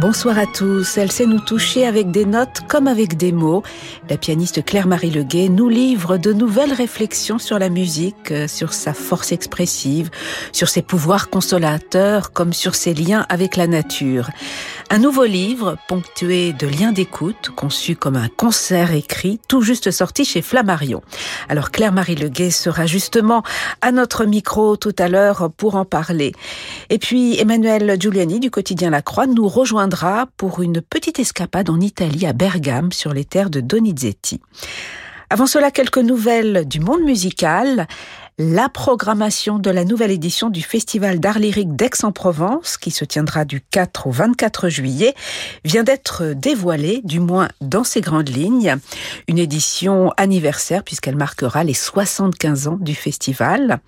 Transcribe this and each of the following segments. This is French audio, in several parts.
Bonsoir à tous. Elle sait nous toucher avec des notes comme avec des mots. La pianiste Claire-Marie Leguet nous livre de nouvelles réflexions sur la musique, euh, sur sa force expressive, sur ses pouvoirs consolateurs comme sur ses liens avec la nature. Un nouveau livre, ponctué de liens d'écoute, conçu comme un concert écrit, tout juste sorti chez Flammarion. Alors Claire-Marie Leguet sera justement à notre micro tout à l'heure pour en parler. Et puis Emmanuel Giuliani du quotidien La Croix nous pour une petite escapade en Italie à Bergame sur les terres de Donizetti. Avant cela, quelques nouvelles du monde musical la programmation de la nouvelle édition du Festival d'art lyrique d'Aix-en-Provence, qui se tiendra du 4 au 24 juillet, vient d'être dévoilée, du moins dans ses grandes lignes. Une édition anniversaire, puisqu'elle marquera les 75 ans du festival.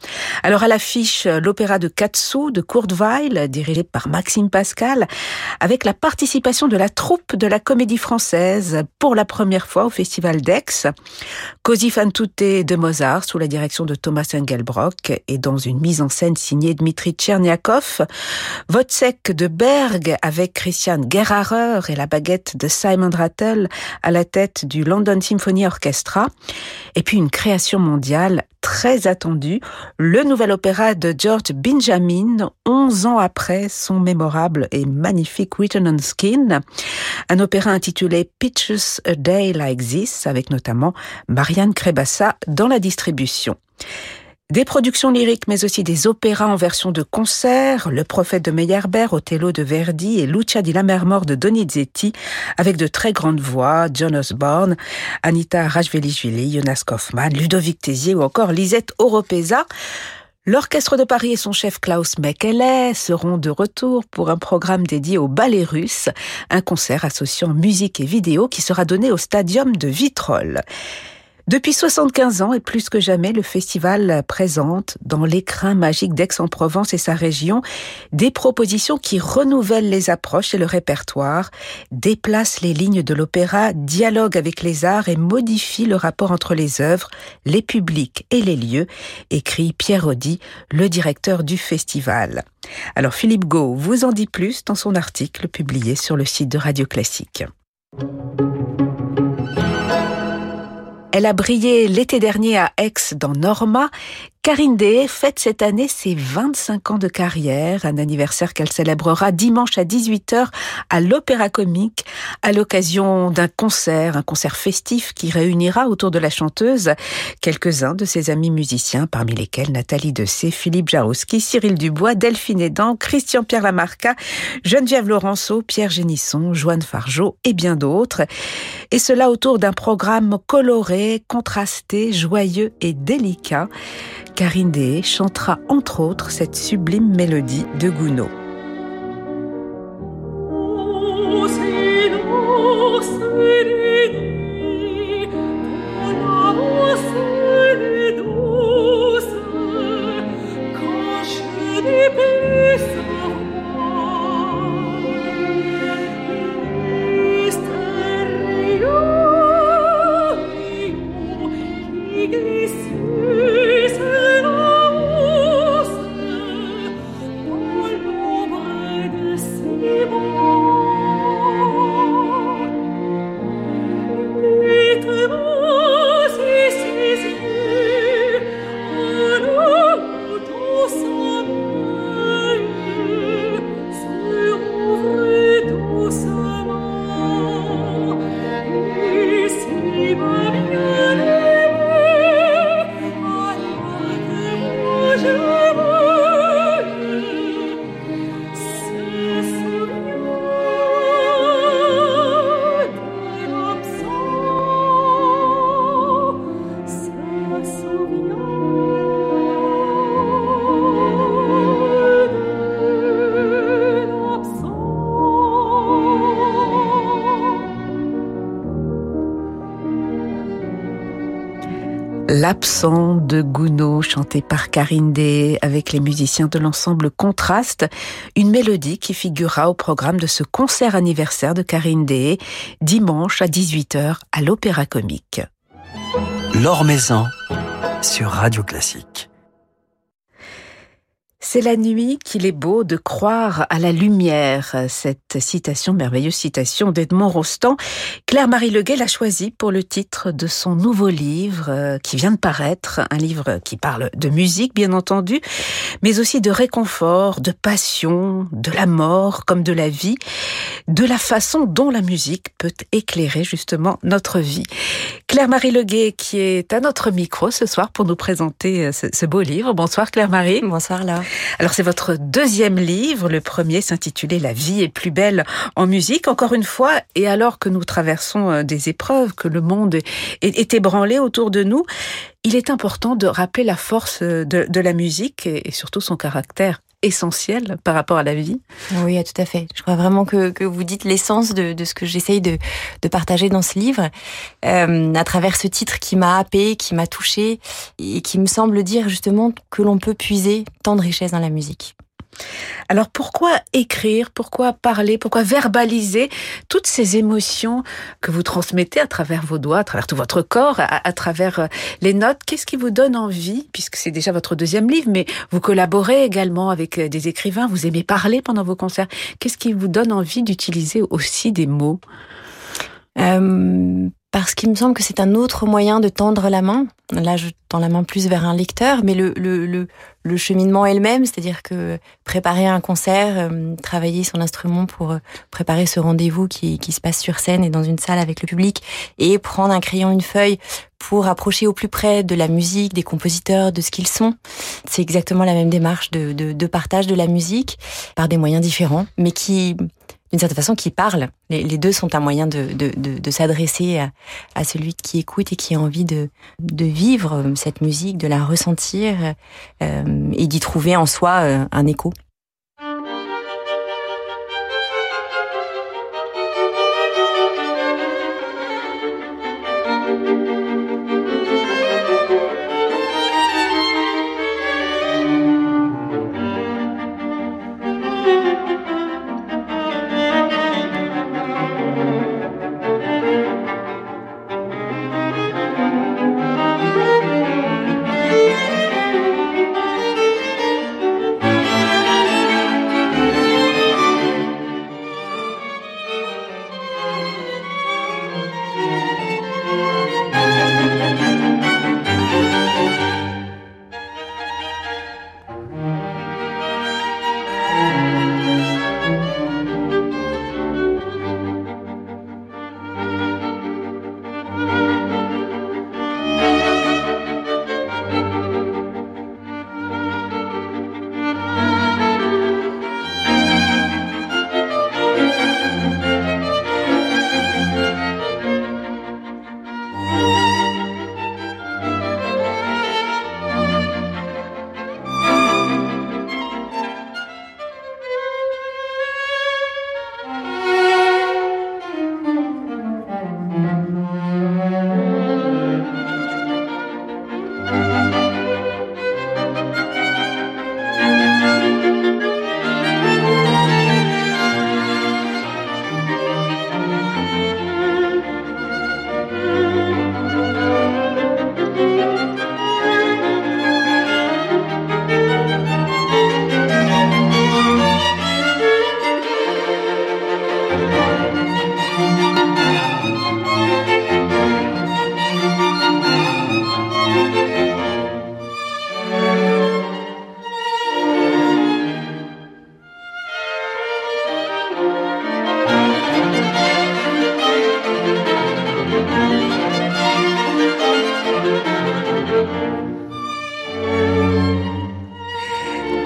Alors à l'affiche, l'opéra de Katsu de Kurt Weill, dirigé par Maxime Pascal, avec la participation de la troupe de la comédie française pour la première fois au Festival d'Aix. Così fan tutte de Mozart, sous la direction de Thomas Engelbrock et dans une mise en scène signée Dmitri Tcherniakov, Votsek de Berg avec Christian Gerharer et la baguette de Simon Rattle à la tête du London Symphony Orchestra, et puis une création mondiale très attendue, le nouvel opéra de George Benjamin, 11 ans après son mémorable et magnifique Written on Skin, un opéra intitulé Pictures a Day Like This, avec notamment Marianne Crebassa dans la distribution. Des productions lyriques, mais aussi des opéras en version de concert, Le Prophète de Meyerbeer, Othello de Verdi et Lucia di Lammermoor de Donizetti, avec de très grandes voix, John Osborne, Anita Rajvelishvili, Jonas Kaufmann, Ludovic Tézier ou encore Lisette Oropesa. L'Orchestre de Paris et son chef Klaus Mekele seront de retour pour un programme dédié au ballet russe, un concert associant musique et vidéo qui sera donné au stadium de Vitrolles. Depuis 75 ans et plus que jamais, le festival présente dans l'écrin magique d'Aix-en-Provence et sa région des propositions qui renouvellent les approches et le répertoire, déplacent les lignes de l'opéra, dialoguent avec les arts et modifient le rapport entre les œuvres, les publics et les lieux, écrit Pierre Audi, le directeur du festival. Alors Philippe Gau vous en dit plus dans son article publié sur le site de Radio Classique. Elle a brillé l'été dernier à Aix dans Norma Karine Day fête cette année ses 25 ans de carrière, un anniversaire qu'elle célébrera dimanche à 18h à l'Opéra Comique à l'occasion d'un concert, un concert festif qui réunira autour de la chanteuse quelques-uns de ses amis musiciens, parmi lesquels Nathalie Dessay, Philippe Jarouski, Cyril Dubois, Delphine Edan, Christian Pierre Lamarca, Geneviève Laurenceau, Pierre Génisson, Joanne Fargeau et bien d'autres. Et cela autour d'un programme coloré, contrasté, joyeux et délicat. Karine Day chantera entre autres cette sublime mélodie de Gounod. L'absent de Gounod, chanté par Karine Day avec les musiciens de l'ensemble Contraste, une mélodie qui figurera au programme de ce concert anniversaire de Karine Day, dimanche à 18h à l'Opéra Comique. L'Or Maison sur Radio Classique. C'est la nuit qu'il est beau de croire à la lumière. Cette citation, merveilleuse citation d'Edmond Rostand, Claire-Marie Leguet l'a choisie pour le titre de son nouveau livre euh, qui vient de paraître, un livre qui parle de musique bien entendu, mais aussi de réconfort, de passion, de la mort comme de la vie, de la façon dont la musique peut éclairer justement notre vie. Claire-Marie Leguet qui est à notre micro ce soir pour nous présenter euh, ce, beau livre. Bonsoir Claire-Marie. Bonsoir là. Alors c'est votre deuxième livre, le premier s'intitulait La vie est plus belle en musique, encore une fois, et alors que nous traversons euh, des épreuves, que le monde est, ébranlé autour de nous, il est important de rappeler la force euh, de, la musique et surtout son caractère essentiel par rapport à la vie. Oui, tout à fait. Je crois vraiment que, vous dites l'essence de, ce que j'essaye de, partager dans ce livre, euh, à travers ce titre qui m'a happé, qui m'a touché et qui me semble dire justement que l'on peut puiser tant de richesse dans la musique. Alors pourquoi écrire, pourquoi parler, pourquoi verbaliser toutes ces émotions que vous transmettez à travers vos doigts, à travers tout votre corps, à, travers euh, les notes? Qu'est-ce qui vous donne envie, puisque c'est déjà votre deuxième livre, mais vous collaborez également avec euh, des écrivains, vous aimez parler pendant vos concerts. Qu'est-ce qui vous donne envie d'utiliser aussi des mots? Euh, parce qu'il me semble que c'est un autre moyen de tendre la main. Là, je tends la main plus vers un lecteur, mais le, le, le, le cheminement est le même, c'est-à-dire que préparer un concert, euh, travailler son instrument pour euh, préparer ce rendez-vous qui, qui se passe sur scène et dans une salle avec le public, et prendre un crayon, une feuille pour approcher au plus près de la musique, des compositeurs, de ce qu'ils sont. C'est exactement la même démarche de, de, de partage de la musique par des moyens différents, mais qui d'une certaine façon, qui parlent. Les, deux sont un moyen de, de, s'adresser à, celui qui écoute et qui a envie de, de vivre cette musique, de la ressentir euh, et d'y trouver en soi euh, un écho.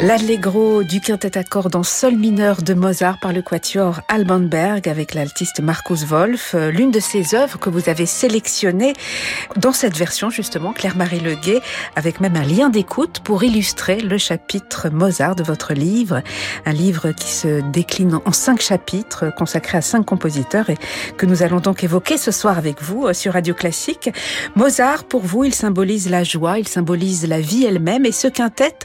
L'allegro du quintet à cordes sol mineur de Mozart par le quatuor Alban Berg avec l'altiste Markus Wolf, euh, l'une de ses œuvres que vous avez sélectionnées dans cette version justement, Claire-Marie Leguet, avec même un lien d'écoute pour illustrer le chapitre Mozart de votre livre, un livre qui se décline en cinq chapitres consacrés à cinq compositeurs et que nous allons donc évoquer ce soir avec vous euh, sur Radio Classique. Mozart, pour vous, il symbolise la joie, il symbolise la vie elle-même et ce quintet,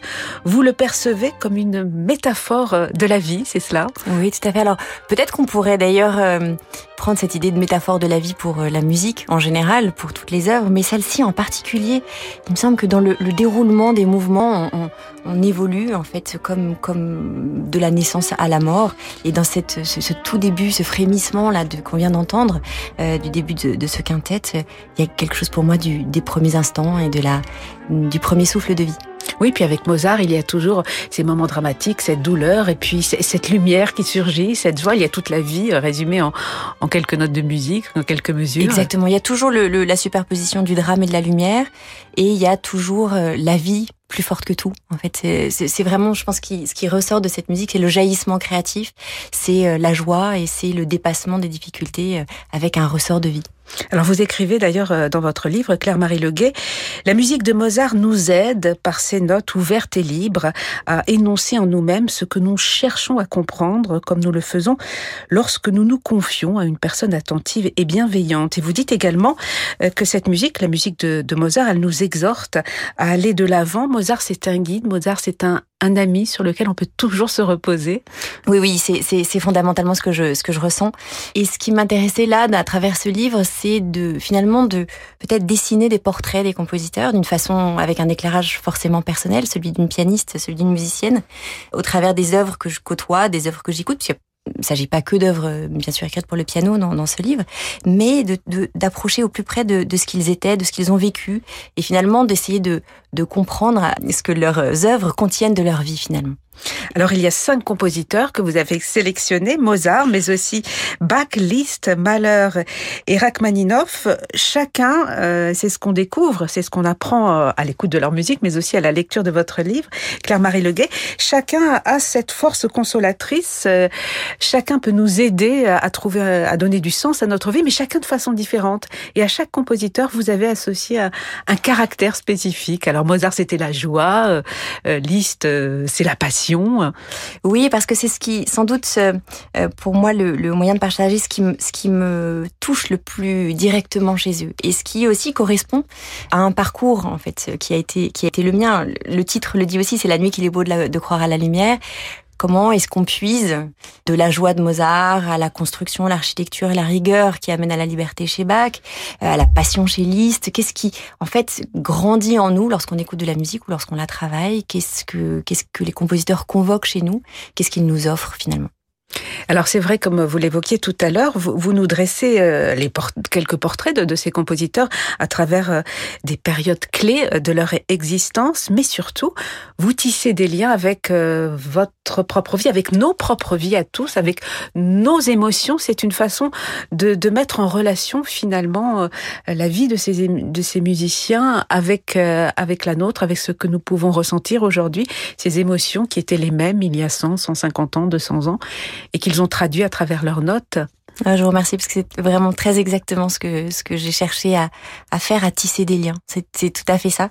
vous le percevez comme une métaphore euh, de la vie, c'est cela? Oui, tout à fait. Alors peut-être qu'on pourrait d'ailleurs euh, prendre cette idée de métaphore de la vie pour euh, la musique en général, pour toutes les œuvres, mais celle-ci en particulier. Il me semble que dans le, déroulement des mouvements, on, évolue en fait comme comme de la naissance à la mort. Et dans cette ce, tout début, ce frémissement là qu'on vient d'entendre du début de, ce quintet, il y a quelque chose pour moi des premiers instants et de la du premier souffle de vie. Oui, puis avec Mozart, il y a toujours ces moments dramatiques, cette douleur, et puis cette lumière qui surgit, cette joie. Il y a toute la vie euh, résumée en, quelques notes de musique, en quelques mesures. Exactement. Il y a toujours la superposition du drame et de la lumière, et il y a toujours euh, la vie plus forte que tout. En fait, c'est vraiment, je pense, ce qui ressort de cette musique, c'est le jaillissement créatif, c'est euh, la joie et c'est le dépassement des difficultés avec un ressort de vie. Alors vous écrivez d'ailleurs euh, dans votre livre, Claire-Marie Leguet, la musique de Mozart nous aide par ses notes ouvertes et libres à énoncer en nous-mêmes ce que nous cherchons à comprendre comme nous le faisons lorsque nous nous confions à une personne attentive et bienveillante. Et vous dites également euh, que cette musique, la musique de, de Mozart, elle nous exhorte à aller de l'avant. Mozart c'est un guide, Mozart c'est un, un ami sur lequel on peut toujours se reposer. Oui, oui, c'est fondamentalement ce que je ce que je ressens. Et ce qui m'intéressait là, à travers ce livre, c'est de finalement de peut-être dessiner des portraits des compositeurs d'une façon avec un éclairage forcément personnel, celui d'une pianiste, celui d'une musicienne, au travers des œuvres que je côtoie, des œuvres que j'écoute, il ne s'agit pas que d'œuvres, bien sûr, écrites pour le piano dans, ce livre, mais d'approcher de, au plus près de, de ce qu'ils étaient, de ce qu'ils ont vécu, et finalement d'essayer de, de comprendre ce que leurs œuvres contiennent de leur vie, finalement. Alors, il y a cinq compositeurs que vous avez sélectionnés, Mozart, mais aussi Bach, Liszt, Mahler et Rachmaninoff. Chacun, euh, c'est ce qu'on découvre, c'est ce qu'on apprend euh, à l'écoute de leur musique, mais aussi à la lecture de votre livre, Claire-Marie Leguet. Chacun a cette force consolatrice. Euh, chacun peut nous aider à trouver, à donner du sens à notre vie, mais chacun de façon différente. Et à chaque compositeur, vous avez associé un, un caractère spécifique. Alors, Mozart, c'était la joie. Liszt, c'est la passion oui, parce que c'est ce qui, sans doute, euh, pour moi, le, moyen de partager ce qui, me, touche le plus directement chez eux. Et ce qui aussi correspond à un parcours, en fait, qui a été, qui a été le mien. Le titre le dit aussi, c'est La nuit qu'il est beau de croire à la lumière. Comment est-ce qu'on puise de la joie de Mozart à la construction, l'architecture et la rigueur qui amène à la liberté chez Bach, euh, à la passion chez Liszt. Qu'est-ce qui, en fait, grandit en nous lorsqu'on écoute de la musique ou lorsqu'on la travaille? Qu'est-ce que, qu'est-ce que les compositeurs convoquent chez nous? Qu'est-ce qu'ils nous offrent finalement? Alors c'est vrai, comme vous l'évoquiez tout à l'heure, vous, nous dressez euh, les quelques portraits de, ces compositeurs à travers euh, des périodes clés euh, de leur existence, mais surtout, vous tissez des liens avec votre propre vie, avec nos propres vies à tous, avec nos émotions. C'est une façon de, de, mettre en relation finalement la vie de ces, de ces musiciens avec, avec la nôtre, avec ce que nous pouvons ressentir aujourd'hui, ces émotions qui étaient les mêmes il y a 100, 150 ans, 200 ans et qu'ils ont traduit à travers leurs notes. Ah, je vous remercie parce que c'est vraiment très exactement ce que ce que j'ai cherché à, à faire, à tisser des liens. C'est tout à fait ça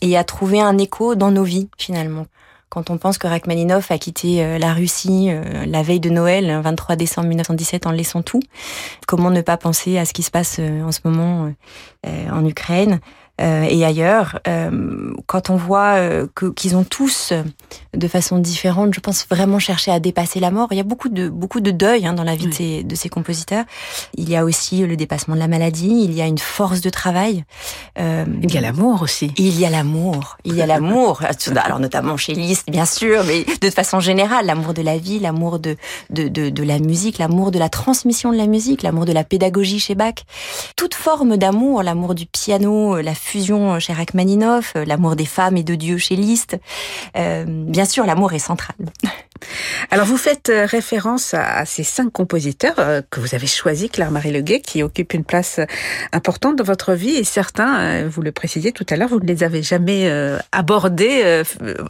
et à trouver un écho dans nos vies finalement. Quand on pense que Rachmaninoff a quitté euh, la Russie euh, la veille de Noël, 23 décembre 1917, en laissant tout, comment ne pas penser à ce qui se passe euh, en ce moment en Ukraine? Et ailleurs, euh, quand on voit euh, qu'ils ont tous, de façon différente, je pense vraiment chercher à dépasser la mort. Il y a beaucoup de beaucoup de deuil hein, dans la vie de, ces, de ces compositeurs. Il y a aussi le dépassement de la maladie. Il y a une force de travail. il y a l'amour aussi. Il y a l'amour. Il y a l'amour. Alors notamment chez Liszt, bien sûr, mais de façon générale, l'amour de la vie, l'amour de de, de de la musique, l'amour de la transmission de la musique, l'amour de la pédagogie chez Bach. Toute forme d'amour, l'amour du piano, la fusion chez Rachmaninoff, euh, l'amour des femmes et de Dieu chez Liszt. Euh, bien sûr, l'amour est central. Alors vous faites euh, référence à, ces cinq compositeurs que vous avez choisis, Claire-Marie Leguet, qui occupent une place importante dans votre vie et certains, vous le précisiez tout à l'heure, vous ne les avez jamais abordés,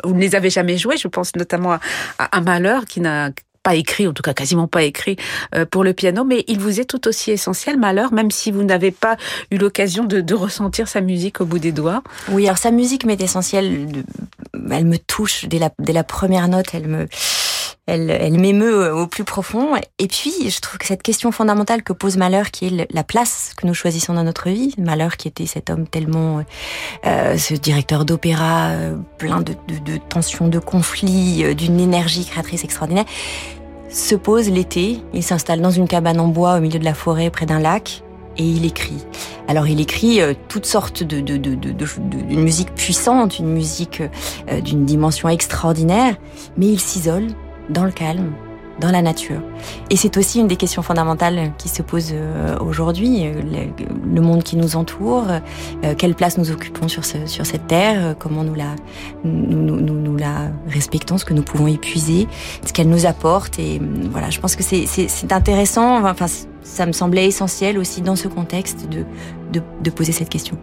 vous ne les avez jamais joués. Je pense notamment à, à un malheur qui n'a pas écrit, en tout cas quasiment pas écrit euh, pour le piano, mais il vous est tout aussi essentiel, Malheur, même si vous n'avez pas eu l'occasion de, de, ressentir sa musique au bout des doigts. Oui, alors sa musique m'est essentielle, elle me touche dès la, dès la première note, elle me elle, m'émeut euh, au plus profond. Et puis, je trouve que cette question fondamentale que pose Malheur, qui est la place que nous choisissons dans notre vie, Malheur qui était cet homme tellement, euh, euh ce directeur d'opéra, plein de, tensions, de conflits, d'une énergie créatrice extraordinaire, se pose l'été, il s'installe dans une cabane en bois au milieu de la forêt près d'un lac et il écrit. Alors il écrit toutes sortes de, de, musique puissante, une musique d'une dimension extraordinaire, mais il s'isole dans le calme, dans la nature. Et c'est aussi une des questions fondamentales qui se posent euh, aujourd'hui, euh, le monde qui nous entoure, euh, quelle place nous occupons sur, ce, sur cette terre, comment nous la, nous, nous, nous la respectons, ce que nous pouvons épuiser, ce qu'elle nous apporte. Et voilà, je pense que c'est intéressant, enfin ça me semblait essentiel aussi dans ce contexte de, de, de poser cette question.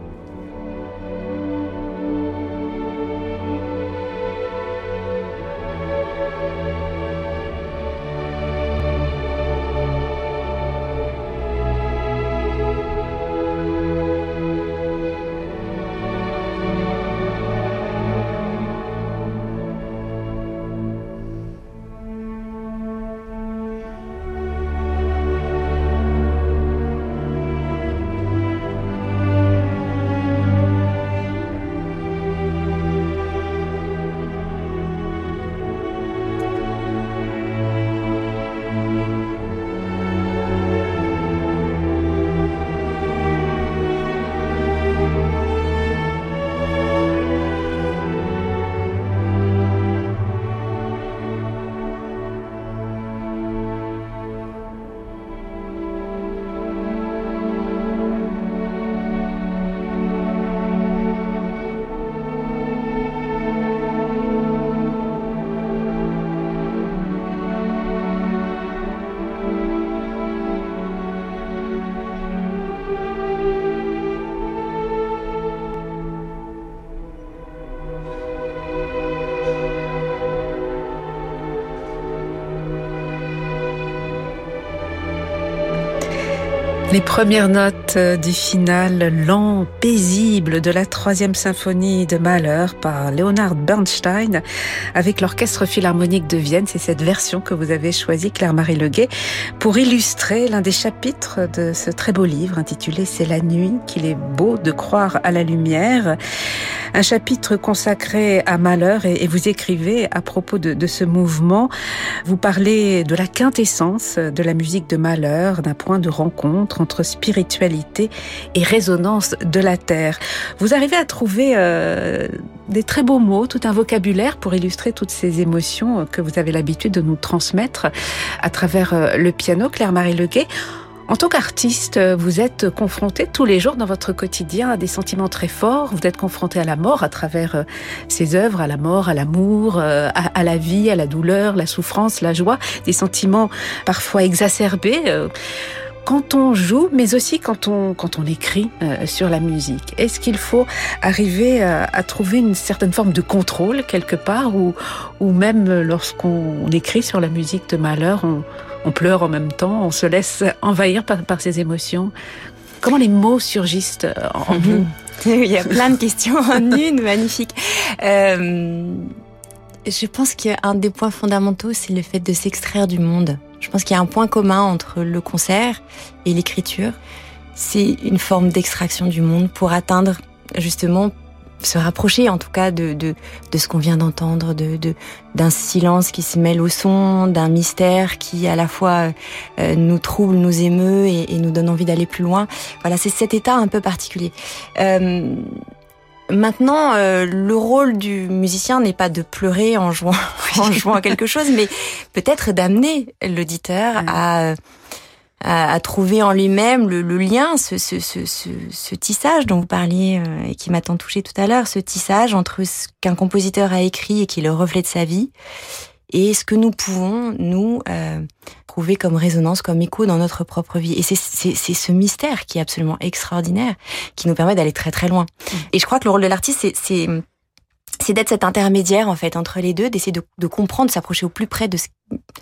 Les premières notes du final lent, paisible de la troisième symphonie de Mahler par Leonard Bernstein avec l'Orchestre Philharmonique de Vienne. C'est cette version que vous avez choisie, Claire-Marie Leguet, pour illustrer l'un des chapitres de ce très beau livre intitulé C'est la nuit qu'il est beau de croire à la lumière. Un chapitre consacré à Mahler et, vous écrivez à propos de, de ce mouvement. Vous parlez de la quintessence de la musique de Mahler, d'un point de rencontre entre spiritualité et résonance de la terre. Vous arrivez à trouver euh, des très beaux mots, tout un vocabulaire pour illustrer toutes ces émotions que vous avez l'habitude de nous transmettre à travers euh, le piano, Claire-Marie Leguet. En tant qu'artiste, vous êtes confronté tous les jours dans votre quotidien à des sentiments très forts. Vous êtes confronté à la mort à travers euh, ces œuvres, à la mort, à l'amour, à, la vie, à la douleur, la souffrance, la joie, des sentiments parfois exacerbés quand on joue, mais aussi quand on, quand on écrit euh, sur la musique Est-ce qu'il faut arriver à, à, trouver une certaine forme de contrôle quelque part ou, ou même lorsqu'on écrit sur la musique de Malheur, on, on, pleure en même temps, on se laisse envahir par, par ses émotions? Comment les mots surgissent en vous? Il y a plein de questions en une, magnifique. Euh, je pense qu'un des points fondamentaux, c'est le fait de s'extraire du monde. Je pense qu'il y a un point commun entre le concert et l'écriture. C'est une forme d'extraction du monde pour atteindre justement se rapprocher en tout cas de, de, de ce qu'on vient d'entendre, de, de, d'un silence qui se mêle au son, d'un mystère qui à la fois euh, nous trouble, nous émeut et, et, nous donne envie d'aller plus loin. Voilà, c'est cet état un peu particulier. Euh, Maintenant, euh, le rôle du musicien n'est pas de pleurer en jouant, en jouant quelque chose, mais peut-être d'amener l'auditeur à, à, à, trouver en lui-même le, le, lien, ce, ce, ce, ce, tissage dont vous parliez euh, et qui m'a tant touché tout à l'heure, ce tissage entre ce qu'un compositeur a écrit et qui est le reflet de sa vie et ce que nous pouvons, nous, euh, trouver comme résonance, comme écho dans notre propre vie. Et c'est ce mystère qui est absolument extraordinaire, qui nous permet d'aller très très loin. Mm. Et je crois que le rôle de l'artiste, c'est c'est d'être cet intermédiaire en fait entre les deux, d'essayer de, de, comprendre, s'approcher au plus près de ce,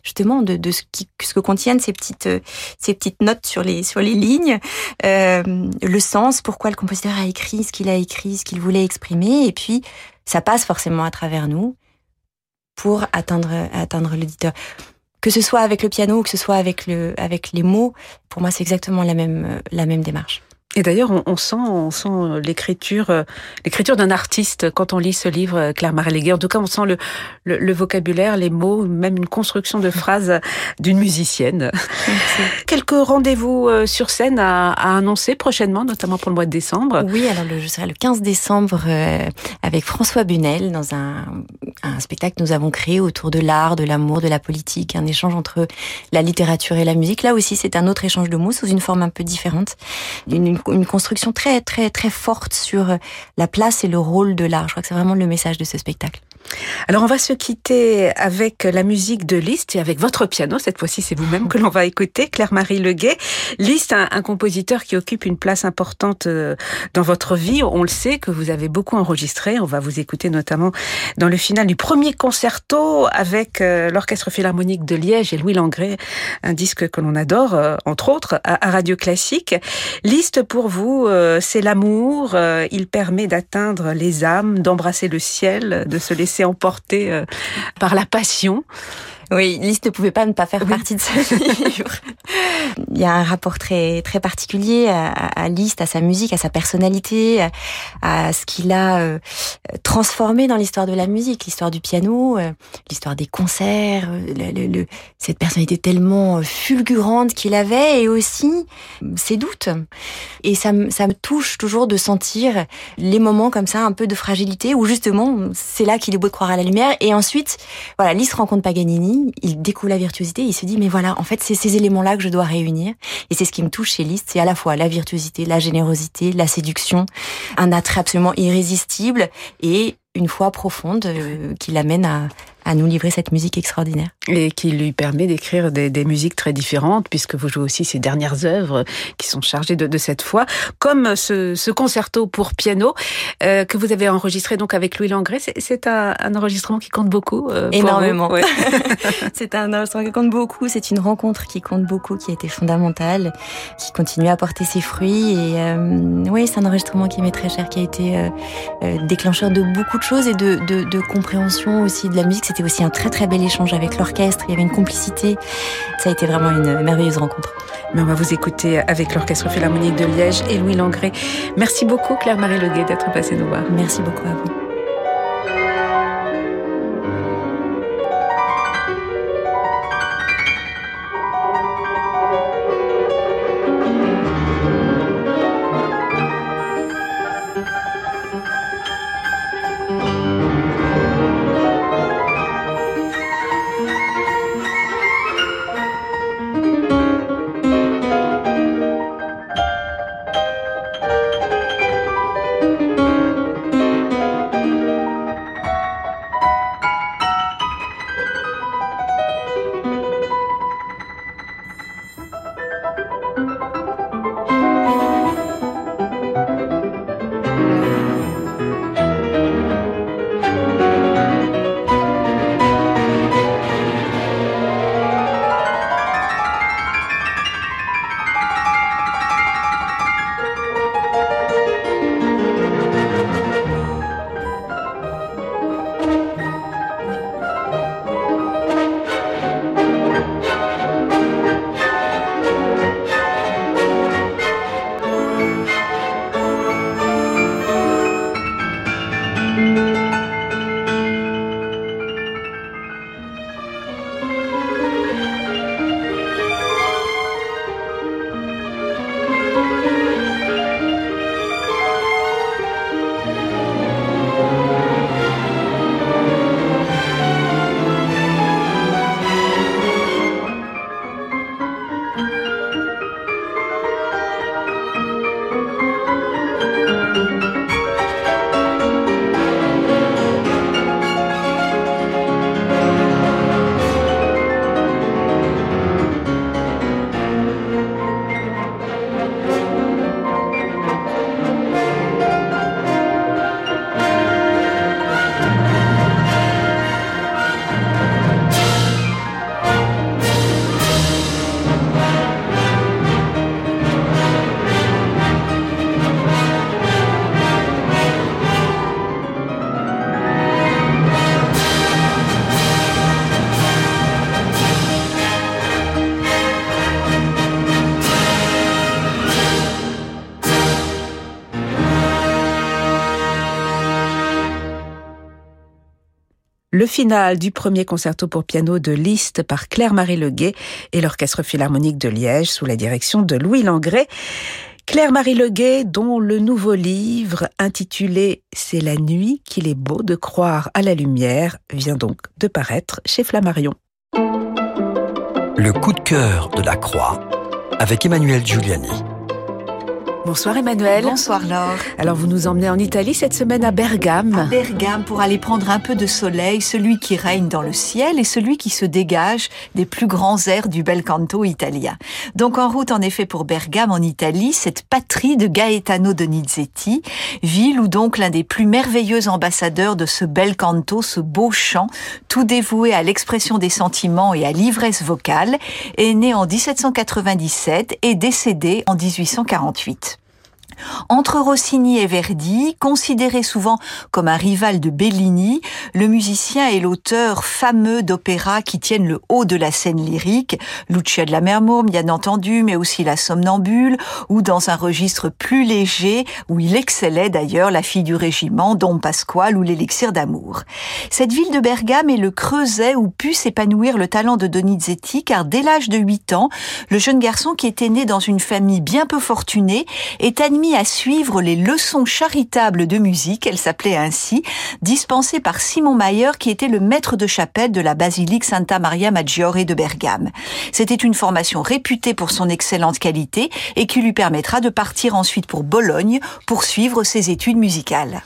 justement de, de ce, qui, ce que contiennent ces petites ces petites notes sur les sur les lignes, euh, le sens, pourquoi le compositeur a écrit ce qu'il a écrit, ce qu'il voulait exprimer, et puis ça passe forcément à travers nous pour atteindre, atteindre l'auditeur. Que ce soit avec le piano ou que ce soit avec, le, avec les mots, pour moi, c'est exactement la même, la même démarche. Et d'ailleurs, on, sent, on sent euh, l'écriture, euh, l'écriture d'un artiste quand on lit ce livre, euh, Claire Marie En tout cas, on sent le, le, vocabulaire, les mots, même une construction de phrases d'une musicienne. Quelques rendez-vous sur scène à, à, annoncer prochainement, notamment pour le mois de décembre. Oui, alors le, je serai le 15 décembre avec François Bunel dans un, un spectacle que nous avons créé autour de l'art, de l'amour, de la politique, un échange entre la littérature et la musique. Là aussi, c'est un autre échange de mots sous une forme un peu différente. Une, une construction très, très, très forte sur la place et le rôle de l'art. Je crois que c'est vraiment le message de ce spectacle. Alors on va se quitter avec la musique de Liszt et avec votre piano. Cette fois-ci, c'est vous-même que l'on va écouter, Claire-Marie Leguet. Liszt, un, compositeur qui occupe une place importante euh, dans votre vie. On le sait que vous avez beaucoup enregistré. On va vous écouter notamment dans le final du premier concerto avec euh, l'Orchestre Philharmonique de Liège et Louis Langré, un disque que l'on adore, euh, entre autres, à, Radio Classique. Liszt, pour vous, c'est l'amour. il permet d'atteindre les âmes, d'embrasser le ciel, de se laisser emporté euh, par la passion. Oui, Liszt ne pouvait pas ne pas faire partie de ce livre. Il y a un rapport très très particulier à, à Liszt, à sa musique, à sa personnalité, à, ce qu'il a euh, transformé dans l'histoire de la musique, l'histoire du piano, euh, l'histoire des concerts, euh, le, cette personnalité tellement fulgurante qu'il avait et aussi ses doutes. Et ça, ça me touche toujours de sentir les moments comme ça, un peu de fragilité, où justement c'est là qu'il est beau de croire à la lumière. Et ensuite, voilà, Liszt rencontre Paganini il découvre la virtuosité, il se dit mais voilà, en fait c'est ces éléments-là que je dois réunir. Et c'est ce qui me touche chez Liszt, c'est à la fois la virtuosité, la générosité, la séduction, un attrait absolument irrésistible et une foi profonde euh, qui l'amène à, à nous livrer cette musique extraordinaire. Et qui lui permet d'écrire des, des, musiques très différentes, puisque vous jouez aussi ses dernières œuvres qui sont chargées de, de cette foi, comme ce, ce concerto pour piano euh, que vous avez enregistré donc avec Louis Langré. C'est un, un, enregistrement qui compte beaucoup. Euh, Énormément. Ouais. c'est un enregistrement qui compte beaucoup. C'est une rencontre qui compte beaucoup, qui a été fondamentale, qui continue à porter ses fruits. Et euh, oui, c'est un enregistrement qui m'est très cher, qui a été euh, euh, déclencheur de beaucoup de choses et de, de, de compréhension aussi de la musique. C'était aussi un très très bel échange avec l'orchestre. Il y avait une complicité. Ça a été vraiment une merveilleuse rencontre. Mais on va vous écouter avec l'Orchestre Philharmonique de Liège et Louis Langré. Merci beaucoup Claire-Marie Leguet d'être passée nous voir. Merci beaucoup à vous. Le final du premier concerto pour piano de Liszt par Claire-Marie Leguet et l'Orchestre Philharmonique de Liège sous la direction de Louis Langré. Claire-Marie Leguet, dont le nouveau livre intitulé C'est la nuit qu'il est beau de croire à la lumière, vient donc de paraître chez Flammarion. Le coup de cœur de la croix avec Emmanuel Giuliani. Bonsoir Emmanuel. Bonsoir Laure. Alors vous nous emmenez en Italie cette semaine à Bergame. À Bergame pour aller prendre un peu de soleil, celui qui règne dans le ciel et celui qui se dégage des plus grands airs du bel canto italien. Donc en route en effet pour Bergame en Italie, cette patrie de Gaetano Donizetti, ville où donc l'un des plus merveilleux ambassadeurs de ce bel canto, ce beau chant, tout dévoué à l'expression des sentiments et à l'ivresse vocale, est né en 1797 et décédé en 1848. Entre Rossini et Verdi, considéré souvent comme un rival de Bellini, le musicien est l'auteur fameux d'opéras qui tiennent le haut de la scène lyrique, Lucia de la Mermôme, bien entendu, mais aussi La Somnambule, ou dans un registre plus léger, où il excellait d'ailleurs La fille du régiment, Don Pasquale ou L'élixir d'amour. Cette ville de Bergame est le creuset où put s'épanouir le talent de Donizetti, car dès l'âge de 8 ans, le jeune garçon qui était né dans une famille bien peu fortunée est admis à suivre les leçons charitables de musique, elle s'appelait ainsi, dispensées par Simon Mayer qui était le maître de chapelle de la basilique Santa Maria Maggiore de Bergame. C'était une formation réputée pour son excellente qualité et qui lui permettra de partir ensuite pour Bologne pour suivre ses études musicales.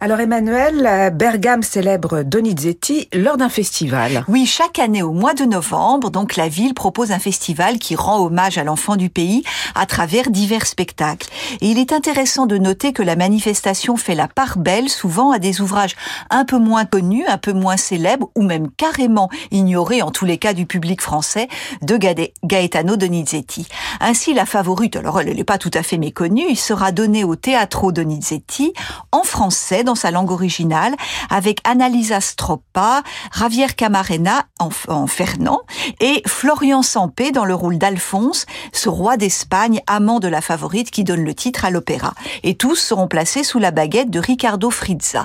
Alors Emmanuel, Bergame célèbre Donizetti lors d'un festival. Oui, chaque année au mois de novembre, donc la ville propose un festival qui rend hommage à l'enfant du pays à travers divers spectacles. Et il est intéressant de noter que la manifestation fait la part belle souvent à des ouvrages un peu moins connus, un peu moins célèbres ou même carrément ignorés en tous les cas du public français de Gaetano Donizetti. Ainsi, la favorite, alors elle n'est pas tout à fait méconnue, sera donnée au Teatro Donizetti en français dans sa langue originale avec Annalisa Stroppa, Javier Camarena en, Fernand et Florian Sampé dans le rôle d'Alphonse, ce roi d'Espagne, amant de la favorite qui donne le titre à l'opéra. Et tous seront placés sous la baguette de Ricardo Frizza.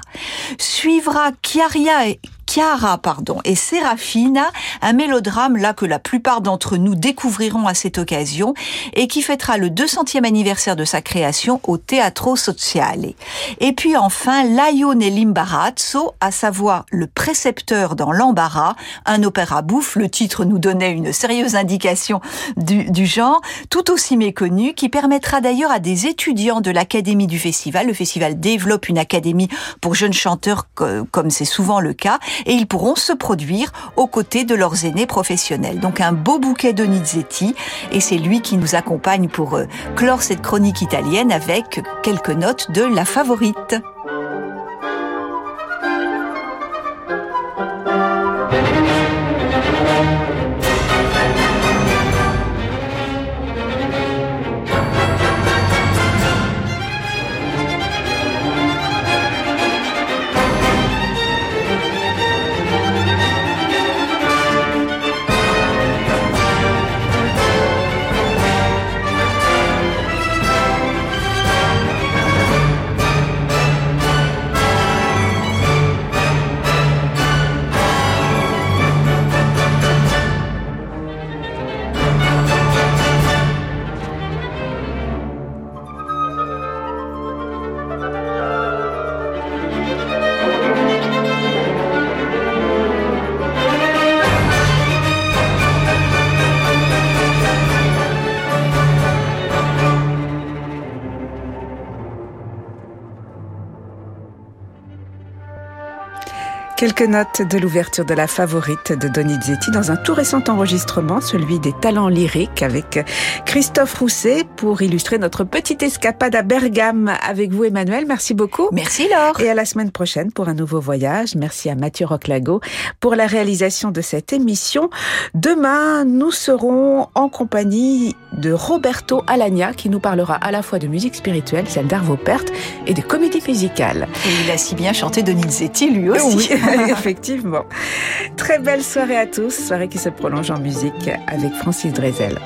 Suivra Chiaria Chiara pardon, et Serafina, un mélodrame là que la plupart d'entre nous découvriront à cette occasion et qui fêtera le 200e anniversaire de sa création au Teatro Sociale. Et puis enfin, Laio nell'imbarazzo, à savoir le précepteur dans l'embarras, un opéra bouffe, le titre nous donnait une sérieuse indication du, du genre, tout aussi méconnu, qui permettra d'ailleurs à des étudiants de l'Académie du Festival, le festival développe une académie pour jeunes chanteurs comme c'est souvent le cas, et ils pourront se produire aux côtés de leurs aînés professionnels. Donc un beau bouquet de Nizetti et c'est lui qui nous accompagne pour euh, clore cette chronique italienne avec quelques notes de la favorite. Quelques notes de l'ouverture de la favorite de Donizetti dans un tout récent enregistrement, celui des talents lyriques avec Christophe Rousset pour illustrer notre petite escapade à Bergame avec vous Emmanuel. Merci beaucoup. Merci Laure. Et à la semaine prochaine pour un nouveau voyage. Merci à Mathieu Roclago pour la réalisation de cette émission. Demain, nous serons en compagnie de Roberto Alagna qui nous parlera à la fois de musique spirituelle, celle d'Arvo Pärt, et de comédie musicale. Et il a si bien chanté Donizetti lui aussi. Oui. Effectivement. Très belle soirée à tous, soirée qui se prolonge en musique avec Francis Drezel.